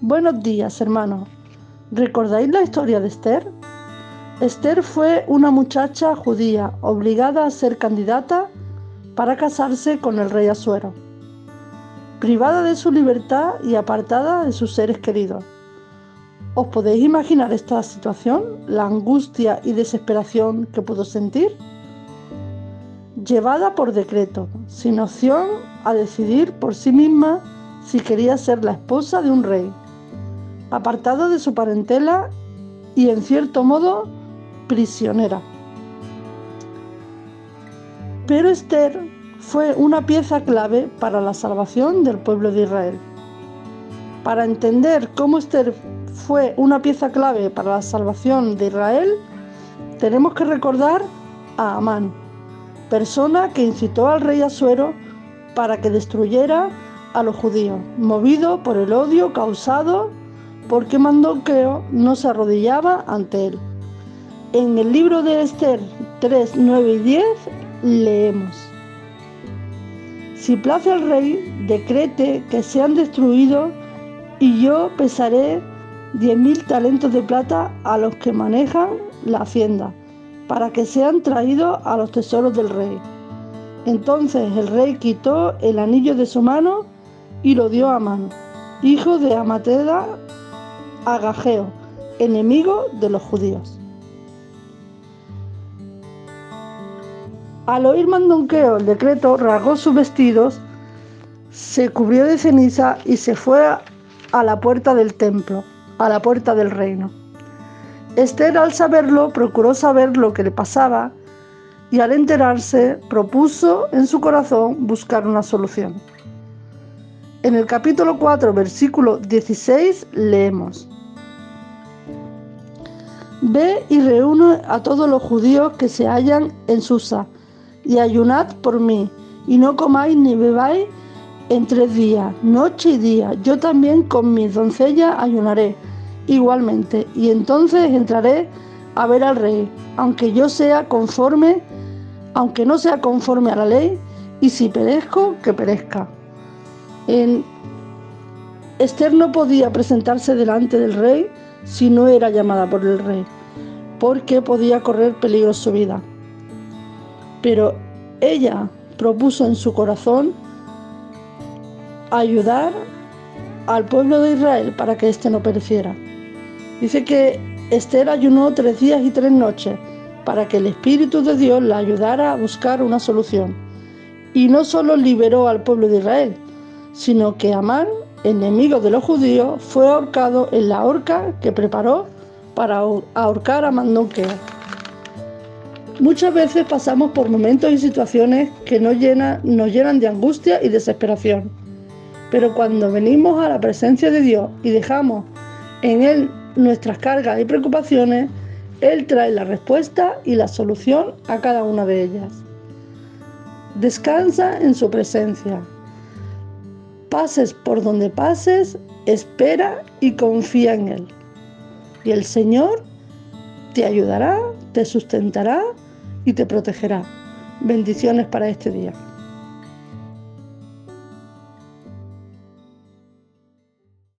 Buenos días, hermanos. ¿Recordáis la historia de Esther? Esther fue una muchacha judía obligada a ser candidata para casarse con el rey Asuero, privada de su libertad y apartada de sus seres queridos. ¿Os podéis imaginar esta situación? La angustia y desesperación que pudo sentir. Llevada por decreto, sin opción a decidir por sí misma si quería ser la esposa de un rey, apartado de su parentela y en cierto modo prisionera. Pero Esther fue una pieza clave para la salvación del pueblo de Israel. Para entender cómo Esther fue una pieza clave para la salvación de Israel, tenemos que recordar a Amán, persona que incitó al rey Asuero para que destruyera a los judíos, movido por el odio causado porque Mandoqueo no se arrodillaba ante él. En el libro de Esther 3, 9 y 10 leemos, Si place al rey, decrete que sean destruidos y yo pesaré diez mil talentos de plata a los que manejan la hacienda, para que sean traídos a los tesoros del rey. Entonces el rey quitó el anillo de su mano y lo dio a Amán, hijo de Amateda Agageo, enemigo de los judíos. Al oír Mandonqueo el decreto, rasgó sus vestidos, se cubrió de ceniza y se fue a la puerta del templo, a la puerta del reino. Esther al saberlo procuró saber lo que le pasaba y al enterarse propuso en su corazón buscar una solución. En el capítulo 4, versículo 16 leemos, Ve y reúne a todos los judíos que se hallan en Susa y ayunad por mí, y no comáis ni bebáis en tres días, noche y día. Yo también con mis doncellas ayunaré igualmente, y entonces entraré a ver al rey, aunque yo sea conforme, aunque no sea conforme a la ley, y si perezco, que perezca. Esther no podía presentarse delante del rey si no era llamada por el rey, porque podía correr peligro su vida. Pero ella propuso en su corazón ayudar al pueblo de Israel para que éste no pereciera. Dice que Esther ayunó tres días y tres noches para que el Espíritu de Dios la ayudara a buscar una solución. Y no solo liberó al pueblo de Israel, sino que Amán, enemigo de los judíos, fue ahorcado en la horca que preparó para ahorcar a Mandonqueo. Muchas veces pasamos por momentos y situaciones que nos nos llenan de angustia y desesperación. Pero cuando venimos a la presencia de Dios y dejamos en Él nuestras cargas y preocupaciones, Él trae la respuesta y la solución a cada una de ellas. Descansa en su presencia. Pases por donde pases, espera y confía en Él. Y el Señor te ayudará, te sustentará y te protegerá. Bendiciones para este día.